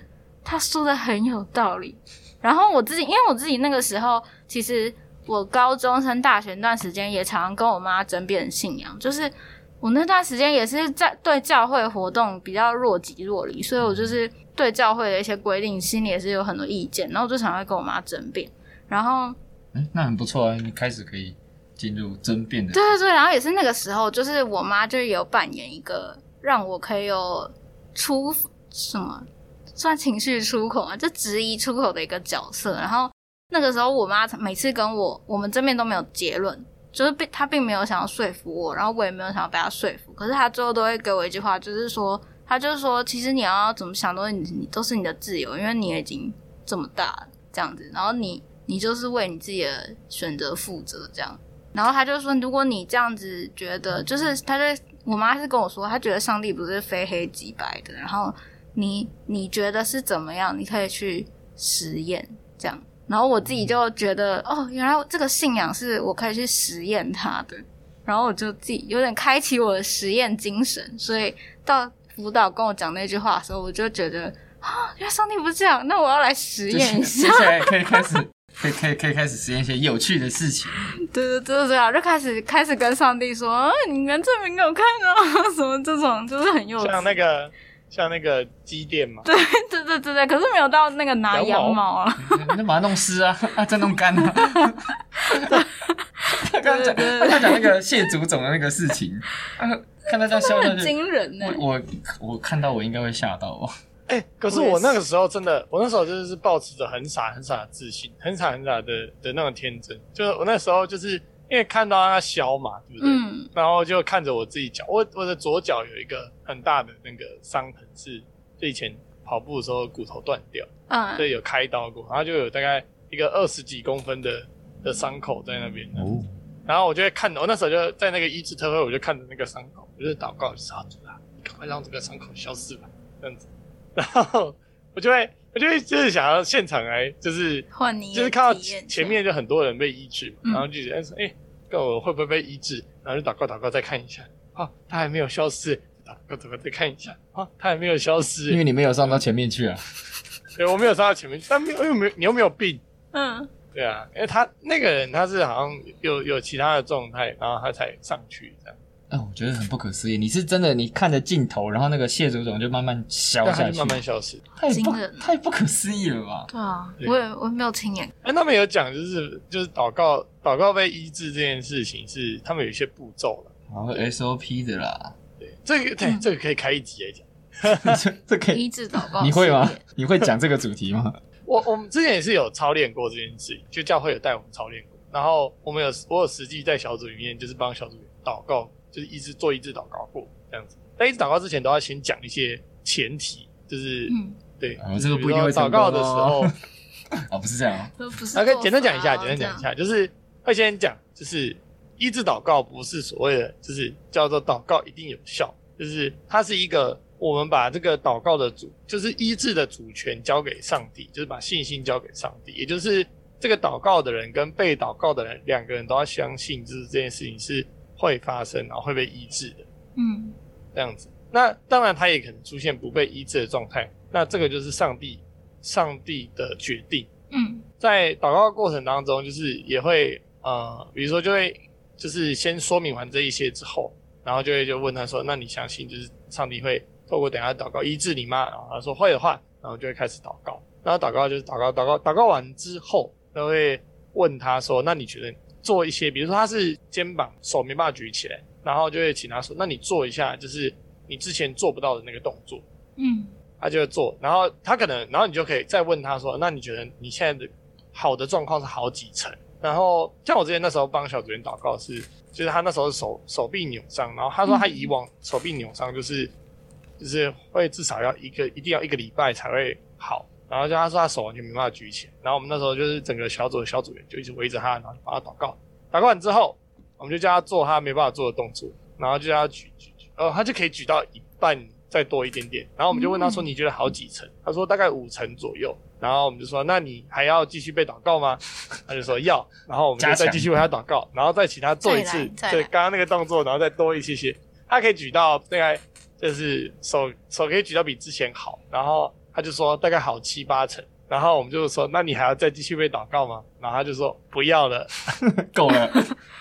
他说的很有道理，然后我自己因为我自己那个时候其实。我高中升大学那段时间，也常常跟我妈争辩信仰。就是我那段时间也是在对教会活动比较若即若离，所以我就是对教会的一些规定心里也是有很多意见。然后我就常常跟我妈争辩。然后，嗯，那很不错啊，你开始可以进入争辩的。对对对，然后也是那个时候，就是我妈就有扮演一个让我可以有出什么算情绪出口啊，就质疑出口的一个角色。然后。那个时候，我妈每次跟我，我们这边都没有结论，就是并她并没有想要说服我，然后我也没有想要被她说服。可是她最后都会给我一句话，就是说，她就是说，其实你要怎么想都你你都是你的自由，因为你已经这么大了，这样子，然后你你就是为你自己的选择负责，这样。然后她就说，如果你这样子觉得，就是她就我妈是跟我说，她觉得上帝不是非黑即白的，然后你你觉得是怎么样，你可以去实验这样。然后我自己就觉得，哦，原来这个信仰是我可以去实验它的。然后我就自己有点开启我的实验精神，所以到辅导跟我讲那句话的时候，我就觉得啊，原来上帝不是这样，那我要来实验一下，接下来可以开始。可以可以可以开始实验一些有趣的事情。对对对对啊，就开始开始跟上帝说，啊、你能证明给我看啊？什么这种就是很有趣。像那个像那个机电嘛。对 对对对对，可是没有到那个拿羊毛啊。那把它弄湿啊，啊再弄干啊。他刚刚讲他讲那个谢祖总的那个事情，啊、看他这样笑的很惊人呢。我我，我看到我应该会吓到哦。哎、欸，可是我那个时候真的，我那时候就是抱持着很傻很傻的自信，很傻很傻的的那种天真。就是我那时候就是因为看到它削嘛，对不对？嗯。然后就看着我自己脚，我我的左脚有一个很大的那个伤痕，是就以前跑步的时候骨头断掉，嗯，所以有开刀过，然后就有大概一个二十几公分的的伤口在那边。哦。然后我就会看，我那时候就在那个医治特会，我就看着那个伤口，我就祷告，就是啊，主啊，你赶快让这个伤口消失吧，这样子。然后我就会，我就会就是想要现场来，就是换你，就是看到前面就很多人被医治，嗯、然后就觉得说，哎，看我会不会被医治？然后就祷告祷告再看一下，啊，他还没有消失，祷告祷告再看一下，啊，他还没有消失，因为你没有上到前面去啊。对，我没有上到前面，但没有，又没有，你又没有病，嗯，对啊，因为他那个人他是好像有有其他的状态，然后他才上去这样。哦，我觉得很不可思议。你是真的，你看着镜头，然后那个谢祖总就慢慢消下去，慢慢消失，太惊不太不可思议了吧？对啊，对我也我也没有亲眼。哎，他们有讲，就是就是祷告祷告被医治这件事情是他们有一些步骤了，然后 SOP 的啦。对，这个对、嗯、这个可以开一集来讲。这这可以医治祷告，你会吗？你会讲这个主题吗？我我们之前也是有操练过这件事情，就教会有带我们操练过，然后我们有我有实际在小组里面就是帮小组祷告。就是一直做一直祷告过这样子，但一直祷告之前都要先讲一些前提，就是嗯，对，啊、这个不一定会祷告的时候啊、哦，不是这样，都不是。OK，简单讲一下，简单讲一下，就是会先讲，就是医治祷告不是所谓的，就是叫做祷告一定有效，就是它是一个我们把这个祷告的主，就是医治的主权交给上帝，就是把信心交给上帝，也就是这个祷告的人跟被祷告的人两个人都要相信，就是这件事情是。会发生，然后会被医治的，嗯，这样子。那当然，他也可能出现不被医治的状态。那这个就是上帝，上帝的决定。嗯，在祷告过程当中，就是也会呃，比如说就会就是先说明完这一些之后，然后就会就问他说：“那你相信就是上帝会透过等下祷告医治你吗？”然后他说会的话，然后就会开始祷告。然后祷告就是祷告，祷告，祷告完之后，都会问他说：“那你觉得？”做一些，比如说他是肩膀手没办法举起来，然后就会请他说：“那你做一下，就是你之前做不到的那个动作。”嗯，他就会做，然后他可能，然后你就可以再问他说：“那你觉得你现在的好的状况是好几层？”然后像我之前那时候帮小组员祷告是，就是他那时候手手臂扭伤，然后他说他以往手臂扭伤就是、嗯、就是会至少要一个一定要一个礼拜才会好。然后就他说他手完全没办法举起来，然后我们那时候就是整个小组的小组员就一直围着他，然后帮他祷告。祷告完之后，我们就叫他做他没办法做的动作，然后就叫他举举举，哦，他就可以举到一半再多一点点。然后我们就问他说：“你觉得好几层？”他说：“大概五层左右。”然后我们就说：“那你还要继续被祷告吗？” 他就说：“要。”然后我们就再继续为他祷告，然后再请他做一次，对刚刚那个动作，然后再多一些些。他可以举到大概就是手手可以举到比之前好，然后。他就说大概好七八成，然后我们就说，那你还要再继续被祷告吗？然后他就说不要了，够了。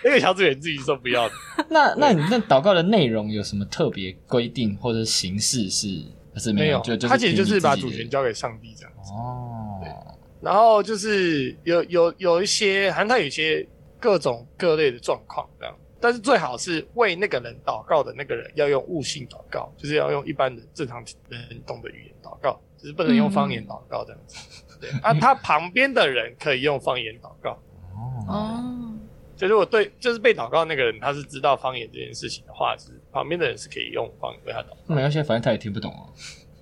那个小组员自己说不要的。那那你那祷告的内容有什么特别规定或者形式是还是没有？就就他其实就是把主权交给上帝这样子。哦。对。然后就是有有有一些，好像他有一些各种各类的状况这样，但是最好是为那个人祷告的那个人要用悟性祷告，就是要用一般的正常人懂的语言祷告。只是不能用方言祷告这样子，嗯、对啊，他旁边的人可以用方言祷告。哦，就是我对，就是被祷告那个人，他是知道方言这件事情的话，是旁边的人是可以用方言为他祷告。没关系，反正他也听不懂哦。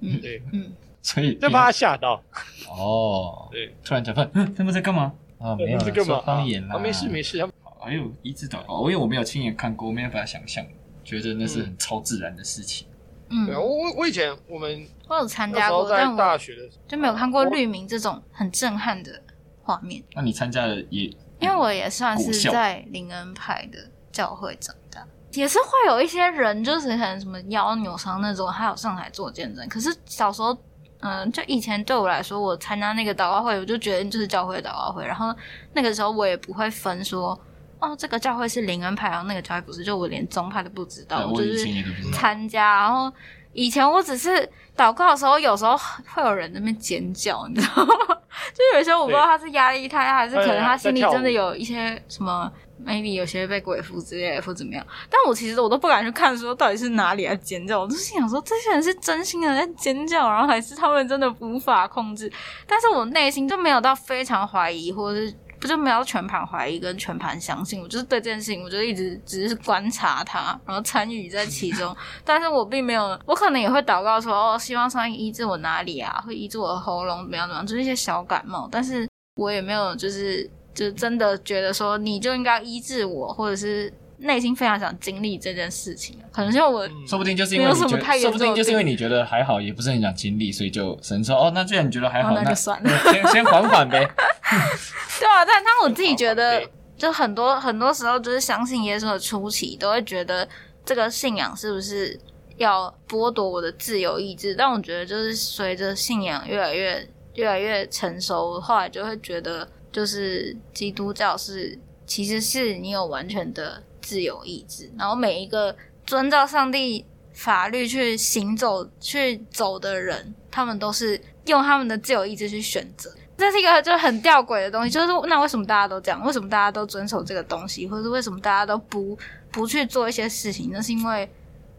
嗯，对，嗯，所以就怕他吓到。哦，对，突然讲话，他们在干嘛？啊，没有，在干嘛？方言啦。啊，没事没事。哎呦，一直祷告，因为我没有亲眼看过，我没有办法想象，觉得那是很超自然的事情。嗯，对啊，我我我以前我们我有参加过，在大学的时候就没有看过绿名这种很震撼的画面。那你参加的也，因为我也算是在林恩派的教会长大，也是会有一些人，就是可能什么腰扭伤那种，还有上台做见证。可是小时候，嗯、呃，就以前对我来说，我参加那个祷告会，我就觉得就是教会的祷告会。然后那个时候我也不会分说，哦，这个教会是灵恩派，然后那个教会不是，就我连宗派都不知道，我就是参加，然后。以前我只是祷告的时候，有时候会有人在那边尖叫，你知道吗？就有时候我不知道他是压力太大，还是可能他心里真的有一些什么，maybe 有些被鬼附之类的，或怎么样。但我其实我都不敢去看，说到底是哪里在尖叫。我就是想说，这些人是真心的在尖叫，然后还是他们真的无法控制？但是我内心就没有到非常怀疑，或者是。我就没有全盘怀疑跟全盘相信，我就是对这件事情，我就一直只是观察它，然后参与在其中。但是我并没有，我可能也会祷告说，哦，希望上帝医治我哪里啊，会医治我的喉咙，怎么样怎么样，就是一些小感冒。但是我也没有，就是就真的觉得说，你就应该医治我，或者是。内心非常想经历这件事情，可能像我，说不定就是因为你觉得，说不定就是因为你觉得还好，也不是很想经历，所以就神说哦，那既然你觉得还好，哦、那就算了，先 先缓缓呗。对啊，但但我自己觉得，就很多很多时候，就是相信耶稣的初期，都会觉得这个信仰是不是要剥夺我的自由意志？但我觉得，就是随着信仰越来越越来越成熟，后来就会觉得，就是基督教是其实是你有完全的。自由意志，然后每一个遵照上帝法律去行走、去走的人，他们都是用他们的自由意志去选择。这是一个就很吊诡的东西，就是那为什么大家都这样？为什么大家都遵守这个东西？或者是为什么大家都不不去做一些事情？那是因为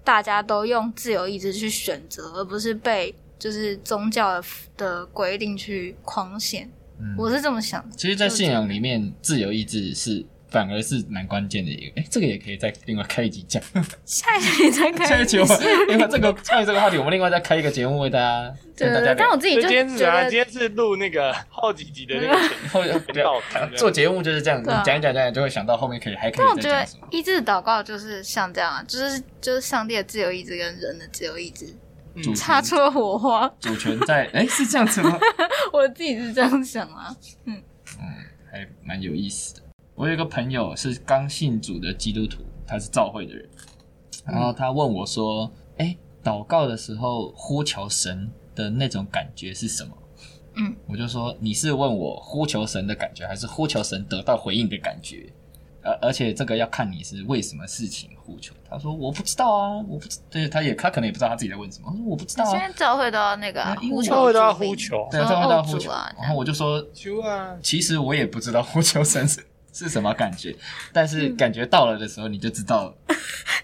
大家都用自由意志去选择，而不是被就是宗教的的规定去框限。嗯，我是这么想的。其实，在信仰里面，自由意志是。反而是蛮关键的一个，哎、欸，这个也可以再另外开一集讲。下一集再开。下一集我们因为这个关于这个话题，我们另外再开一个节目为大家。对，对，对，但我自己就觉得今天，今天是录那个好几集的那个后面比较好看。做节目就是这样子，讲一讲讲就会想到后面可以还可以。但我觉得意志祷告就是像这样啊，就是就是上帝的自由意志跟人的自由意志擦出了火花，主权在哎、欸、是这样子吗？我自己是这样想啊，嗯嗯，还蛮有意思的。我有一个朋友是刚信主的基督徒，他是教会的人，然后他问我说：“哎、欸，祷告的时候呼求神的那种感觉是什么？”嗯，我就说：“你是问我呼求神的感觉，还是呼求神得到回应的感觉？而而且这个要看你是为什么事情呼求。”他说：“我不知道啊，我不知，对，他也他可能也不知道他自己在问什么。”他说：“我不知道啊。”现在教会都要那个呼求，教会都要呼求，对，教会都要呼求。然后我就说：“求啊！”其实我也不知道呼求神是。是什么感觉？但是感觉到了的时候，你就知道了，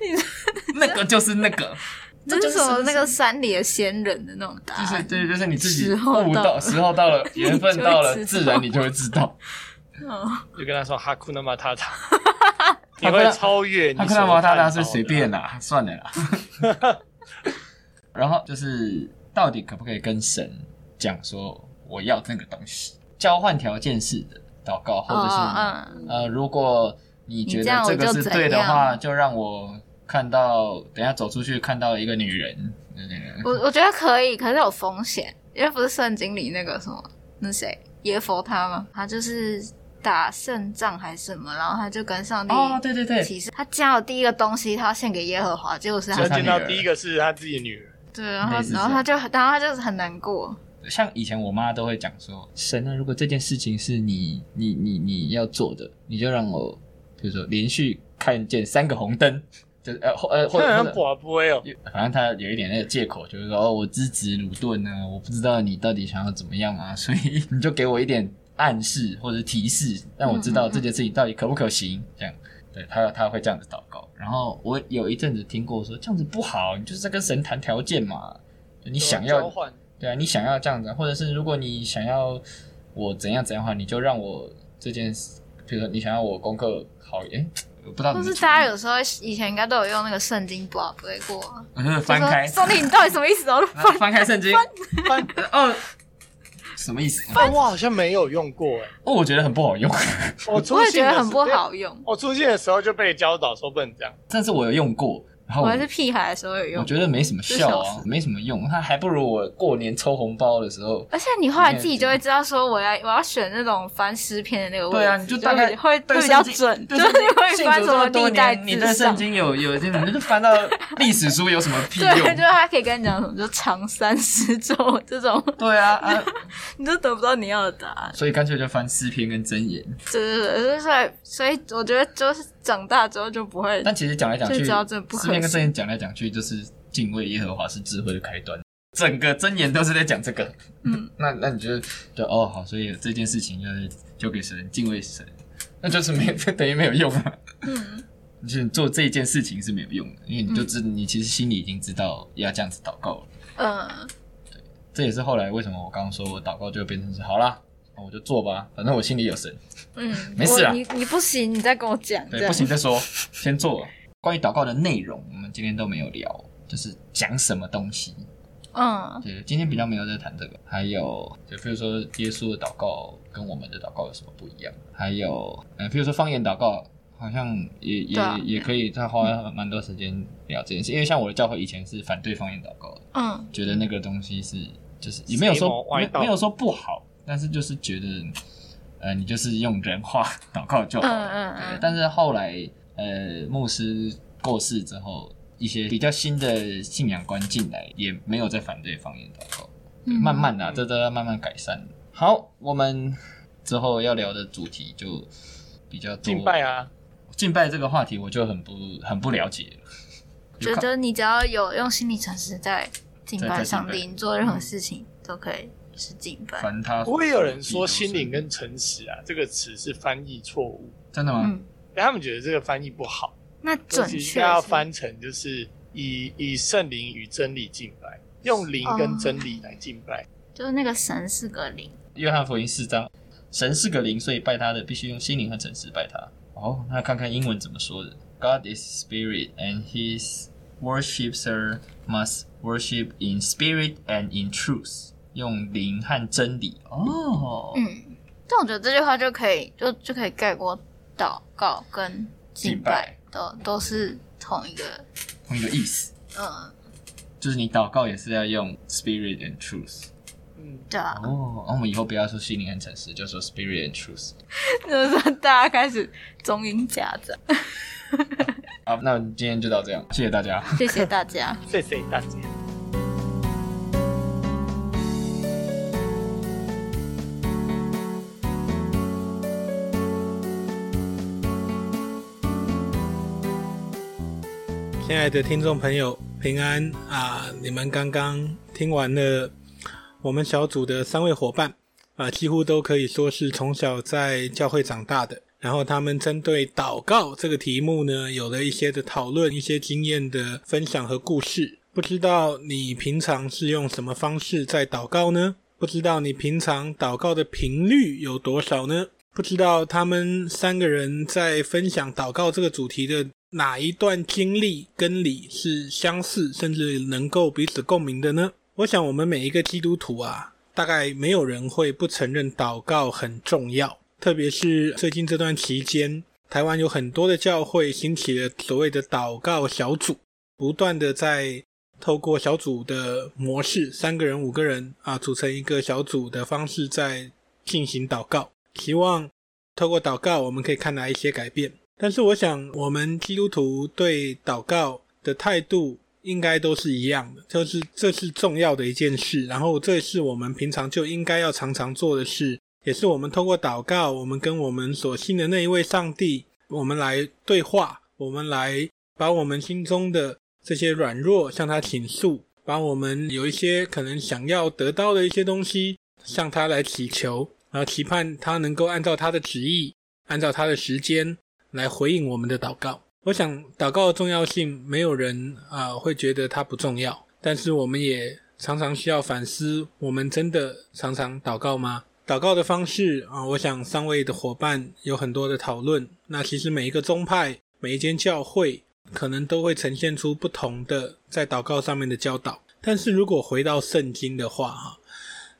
那个就是那个，这就是什么那个山里的仙人的那种答案。就是对，就是你自己悟到时候到了，缘分到了，自然你就会知道。就跟他说哈库那马塔塔，你会超越。哈库那马塔塔是随便啦，算了啦。然后就是到底可不可以跟神讲说我要那个东西？交换条件是的。祷告，或者是、哦嗯、呃，如果你觉得这个是对的话，就，就让我看到，等下走出去看到一个女人。我我觉得可以，可是有风险，因为不是圣经里那个什么那谁耶佛他吗？他就是打胜仗还是什么，然后他就跟上帝哦，对对对，其实他见到第一个东西，他要献给耶和华，结果是他见到第一个是他自己的女儿。对，然后然后他就然后他就是很难过。像以前我妈都会讲说，神啊，如果这件事情是你你你你要做的，你就让我，比如说连续看见三个红灯，就呃呃或者不会哦，反正他有一点那个借口，就是说哦，我资质鲁钝呢，我不知道你到底想要怎么样啊，所以你就给我一点暗示或者提示，让我知道这件事情到底可不可行。这样，对他他会这样子祷告。然后我有一阵子听过说这样子不好，你就是在跟神谈条件嘛，你想要。对啊，你想要这样子，或者是如果你想要我怎样怎样的话，你就让我这件事，比如说你想要我功课好一点，我不知道。就是大家有时候以前应该都有用那个圣经不好背过，翻开。兄弟，你到底什么意思？翻 翻开圣经，翻哦，什么意思？翻我好像没有用过哎，哦，我觉得很不好用。我我也觉得很不好用。我出现的时候就被教导说不能这样，但是我有用过。然后我，我还是屁孩的时候有用，我觉得没什么效啊，没什么用，它还不如我过年抽红包的时候。而且你后来自己就会知道说，我要我要选那种翻诗篇的那个位置，对啊，你就大概会会比较准，就是你会翻什么历代，你对圣经有有这种，你就翻到历史书有什么屁用？对，就是他可以跟你讲什么，就长三十周这种。对啊，啊，你就得不到你要的答案，所以干脆就翻诗篇跟箴言。对对对，所以所以我觉得就是长大之后就不会。但其实讲来讲去，诗篇跟箴言讲来讲去，就是敬畏耶和华是智慧的开端。整个箴言都是在讲这个。嗯，那那你觉得就哦好，所以这件事情就是交给神，敬畏神，那就是没 等于没有用啊。嗯，就是做这件事情是没有用的，因为你就知你其实心里已经知道要这样子祷告了。嗯，对，这也是后来为什么我刚刚说我祷告就变成是好啦。我就做吧，反正我心里有神。嗯，没事啊。你你不行，你再跟我讲。对，不行再说，先做。关于祷告的内容，我们今天都没有聊，就是讲什么东西。嗯，对，今天比较没有在谈这个。还有，就比如说耶稣的祷告跟我们的祷告有什么不一样？还有，嗯，比如说方言祷告，好像也也、啊、也可以再花蛮多时间聊这件事。因为像我的教会以前是反对方言祷告的，嗯，觉得那个东西是就是也没有说没没有说不好。但是就是觉得，呃，你就是用人话 祷告就好了。嗯嗯，对。但是后来，呃，牧师过世之后，一些比较新的信仰观进来，也没有再反对方言祷告。对，慢慢的，这都要慢慢改善。好，我们之后要聊的主题就比较多。敬拜啊，敬拜这个话题我就很不很不了解了。觉得你只要有用心理常识在敬拜上帝，你做任何事情都可以。是敬拜。不会有人说“心灵”跟“诚实”啊，这个词是翻译错误。真的吗？嗯，他们觉得这个翻译不好。那准确要翻成就是以以圣灵与真理敬拜，用灵跟真理来敬拜。就是那个神是个灵。约翰福音四章，神是个灵，所以拜他的必须用心灵和诚实拜他。哦，那看看英文怎么说的：God is spirit, and His worshipers must worship in spirit and in truth. 用灵和真理。哦，嗯，但我觉得这句话就可以就就可以概括祷告跟敬拜的都是同一个同一个意思，嗯，就是你祷告也是要用 spirit and truth，嗯，对啊，哦，那我们以后不要说心灵和诚实，就说 spirit and truth，就是说大家开始中英夹杂，好，那今天就到这样，谢谢大家，谢谢大家，谢谢大家。亲爱的听众朋友，平安啊！你们刚刚听完了我们小组的三位伙伴啊，几乎都可以说是从小在教会长大的。然后他们针对祷告这个题目呢，有了一些的讨论，一些经验的分享和故事。不知道你平常是用什么方式在祷告呢？不知道你平常祷告的频率有多少呢？不知道他们三个人在分享祷告这个主题的。哪一段经历跟你是相似，甚至能够彼此共鸣的呢？我想，我们每一个基督徒啊，大概没有人会不承认祷告很重要。特别是最近这段期间，台湾有很多的教会兴起了所谓的祷告小组，不断的在透过小组的模式，三个人、五个人啊，组成一个小组的方式在进行祷告，希望透过祷告，我们可以看来一些改变。但是我想，我们基督徒对祷告的态度应该都是一样的，就是这是重要的一件事，然后这是我们平常就应该要常常做的事，也是我们透过祷告，我们跟我们所信的那一位上帝，我们来对话，我们来把我们心中的这些软弱向他倾诉，把我们有一些可能想要得到的一些东西向他来祈求，然后期盼他能够按照他的旨意，按照他的时间。来回应我们的祷告。我想祷告的重要性，没有人啊、会觉得它不重要。但是我们也常常需要反思：我们真的常常祷告吗？祷告的方式啊、我想三位的伙伴有很多的讨论。那其实每一个宗派、每一间教会，可能都会呈现出不同的在祷告上面的教导。但是如果回到圣经的话，哈，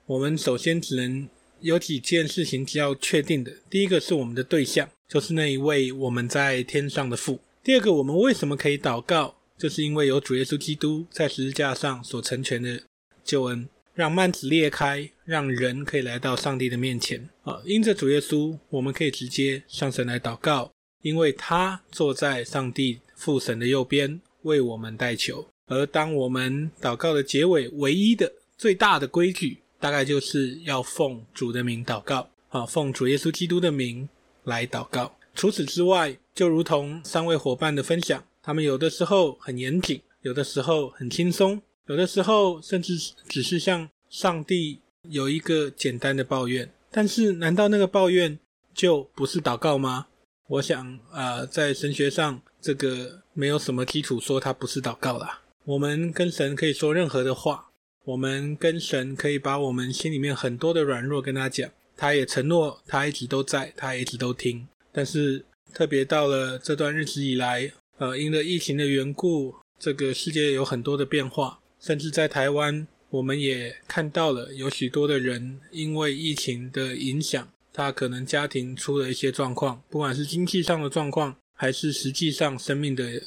我们首先只能有几件事情是要确定的。第一个是我们的对象。就是那一位我们在天上的父。第二个，我们为什么可以祷告？就是因为有主耶稣基督在十字架上所成全的救恩，让幔子裂开，让人可以来到上帝的面前。啊，因着主耶稣，我们可以直接向神来祷告，因为他坐在上帝父神的右边，为我们代求。而当我们祷告的结尾，唯一的、最大的规矩，大概就是要奉主的名祷告。啊，奉主耶稣基督的名来祷告。除此之外，就如同三位伙伴的分享，他们有的时候很严谨，有的时候很轻松，有的时候甚至只是向上帝有一个简单的抱怨。但是，难道那个抱怨就不是祷告吗？我想，呃，在神学上，这个没有什么基础说它不是祷告啦。我们跟神可以说任何的话，我们跟神可以把我们心里面很多的软弱跟他讲，他也承诺他一直都在，他一直都听。但是，特别到了这段日子以来，呃，因为疫情的缘故，这个世界有很多的变化，甚至在台湾，我们也看到了有许多的人因为疫情的影响，他可能家庭出了一些状况，不管是经济上的状况，还是实际上生命的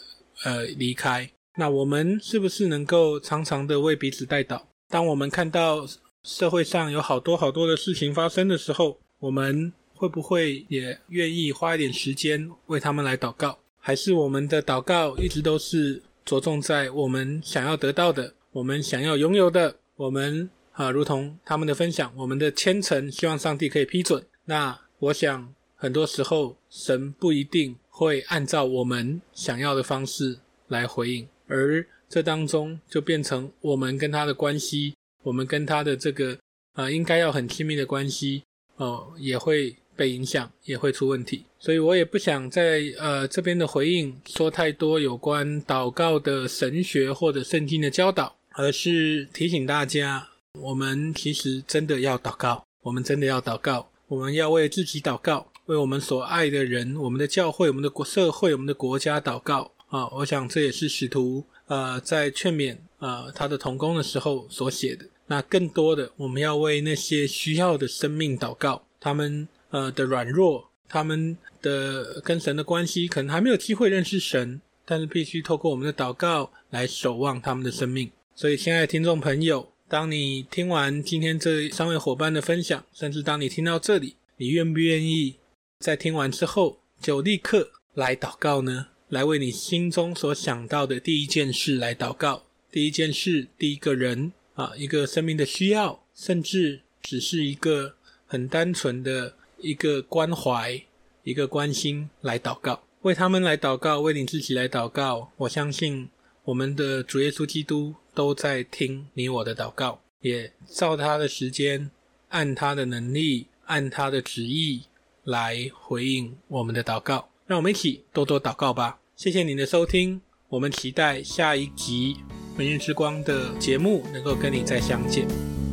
呃离开。那我们是不是能够常常的为彼此代祷？当我们看到社会上有好多好多的事情发生的时候，我们会不会也愿意花一点时间为他们来祷告？还是我们的祷告一直都是着重在我们想要得到的、我们想要拥有的？我们啊，如同他们的分享，我们的虔诚希望上帝可以批准。那我想很多时候神不一定会按照我们想要的方式来回应，而这当中就变成我们跟他的关系，我们跟他的这个啊，应该要很亲密的关系哦，也会。被影响也会出问题，所以我也不想在呃这边的回应说太多有关祷告的神学或者圣经的教导，而是提醒大家，我们其实真的要祷告，我们真的要祷告，我们要为自己祷告，为我们所爱的人、我们的教会、我们的国社会、我们的国家祷告啊！我想这也是使徒呃在劝勉呃他的同工的时候所写的。那更多的，我们要为那些需要的生命祷告，他们。呃的软弱，他们的跟神的关系可能还没有机会认识神，但是必须透过我们的祷告来守望他们的生命。所以，亲爱的听众朋友，当你听完今天这三位伙伴的分享，甚至当你听到这里，你愿不愿意在听完之后就立刻来祷告呢？来为你心中所想到的第一件事来祷告，第一件事，第一个人啊，一个生命的需要，甚至只是一个很单纯的。一个关怀，一个关心来祷告，为他们来祷告，为你自己来祷告。我相信我们的主耶稣基督都在听你我的祷告，也照他的时间，按他的能力，按他的旨意来回应我们的祷告。让我们一起多多祷告吧。谢谢您的收听，我们期待下一集《明日之光》的节目能够跟你再相见。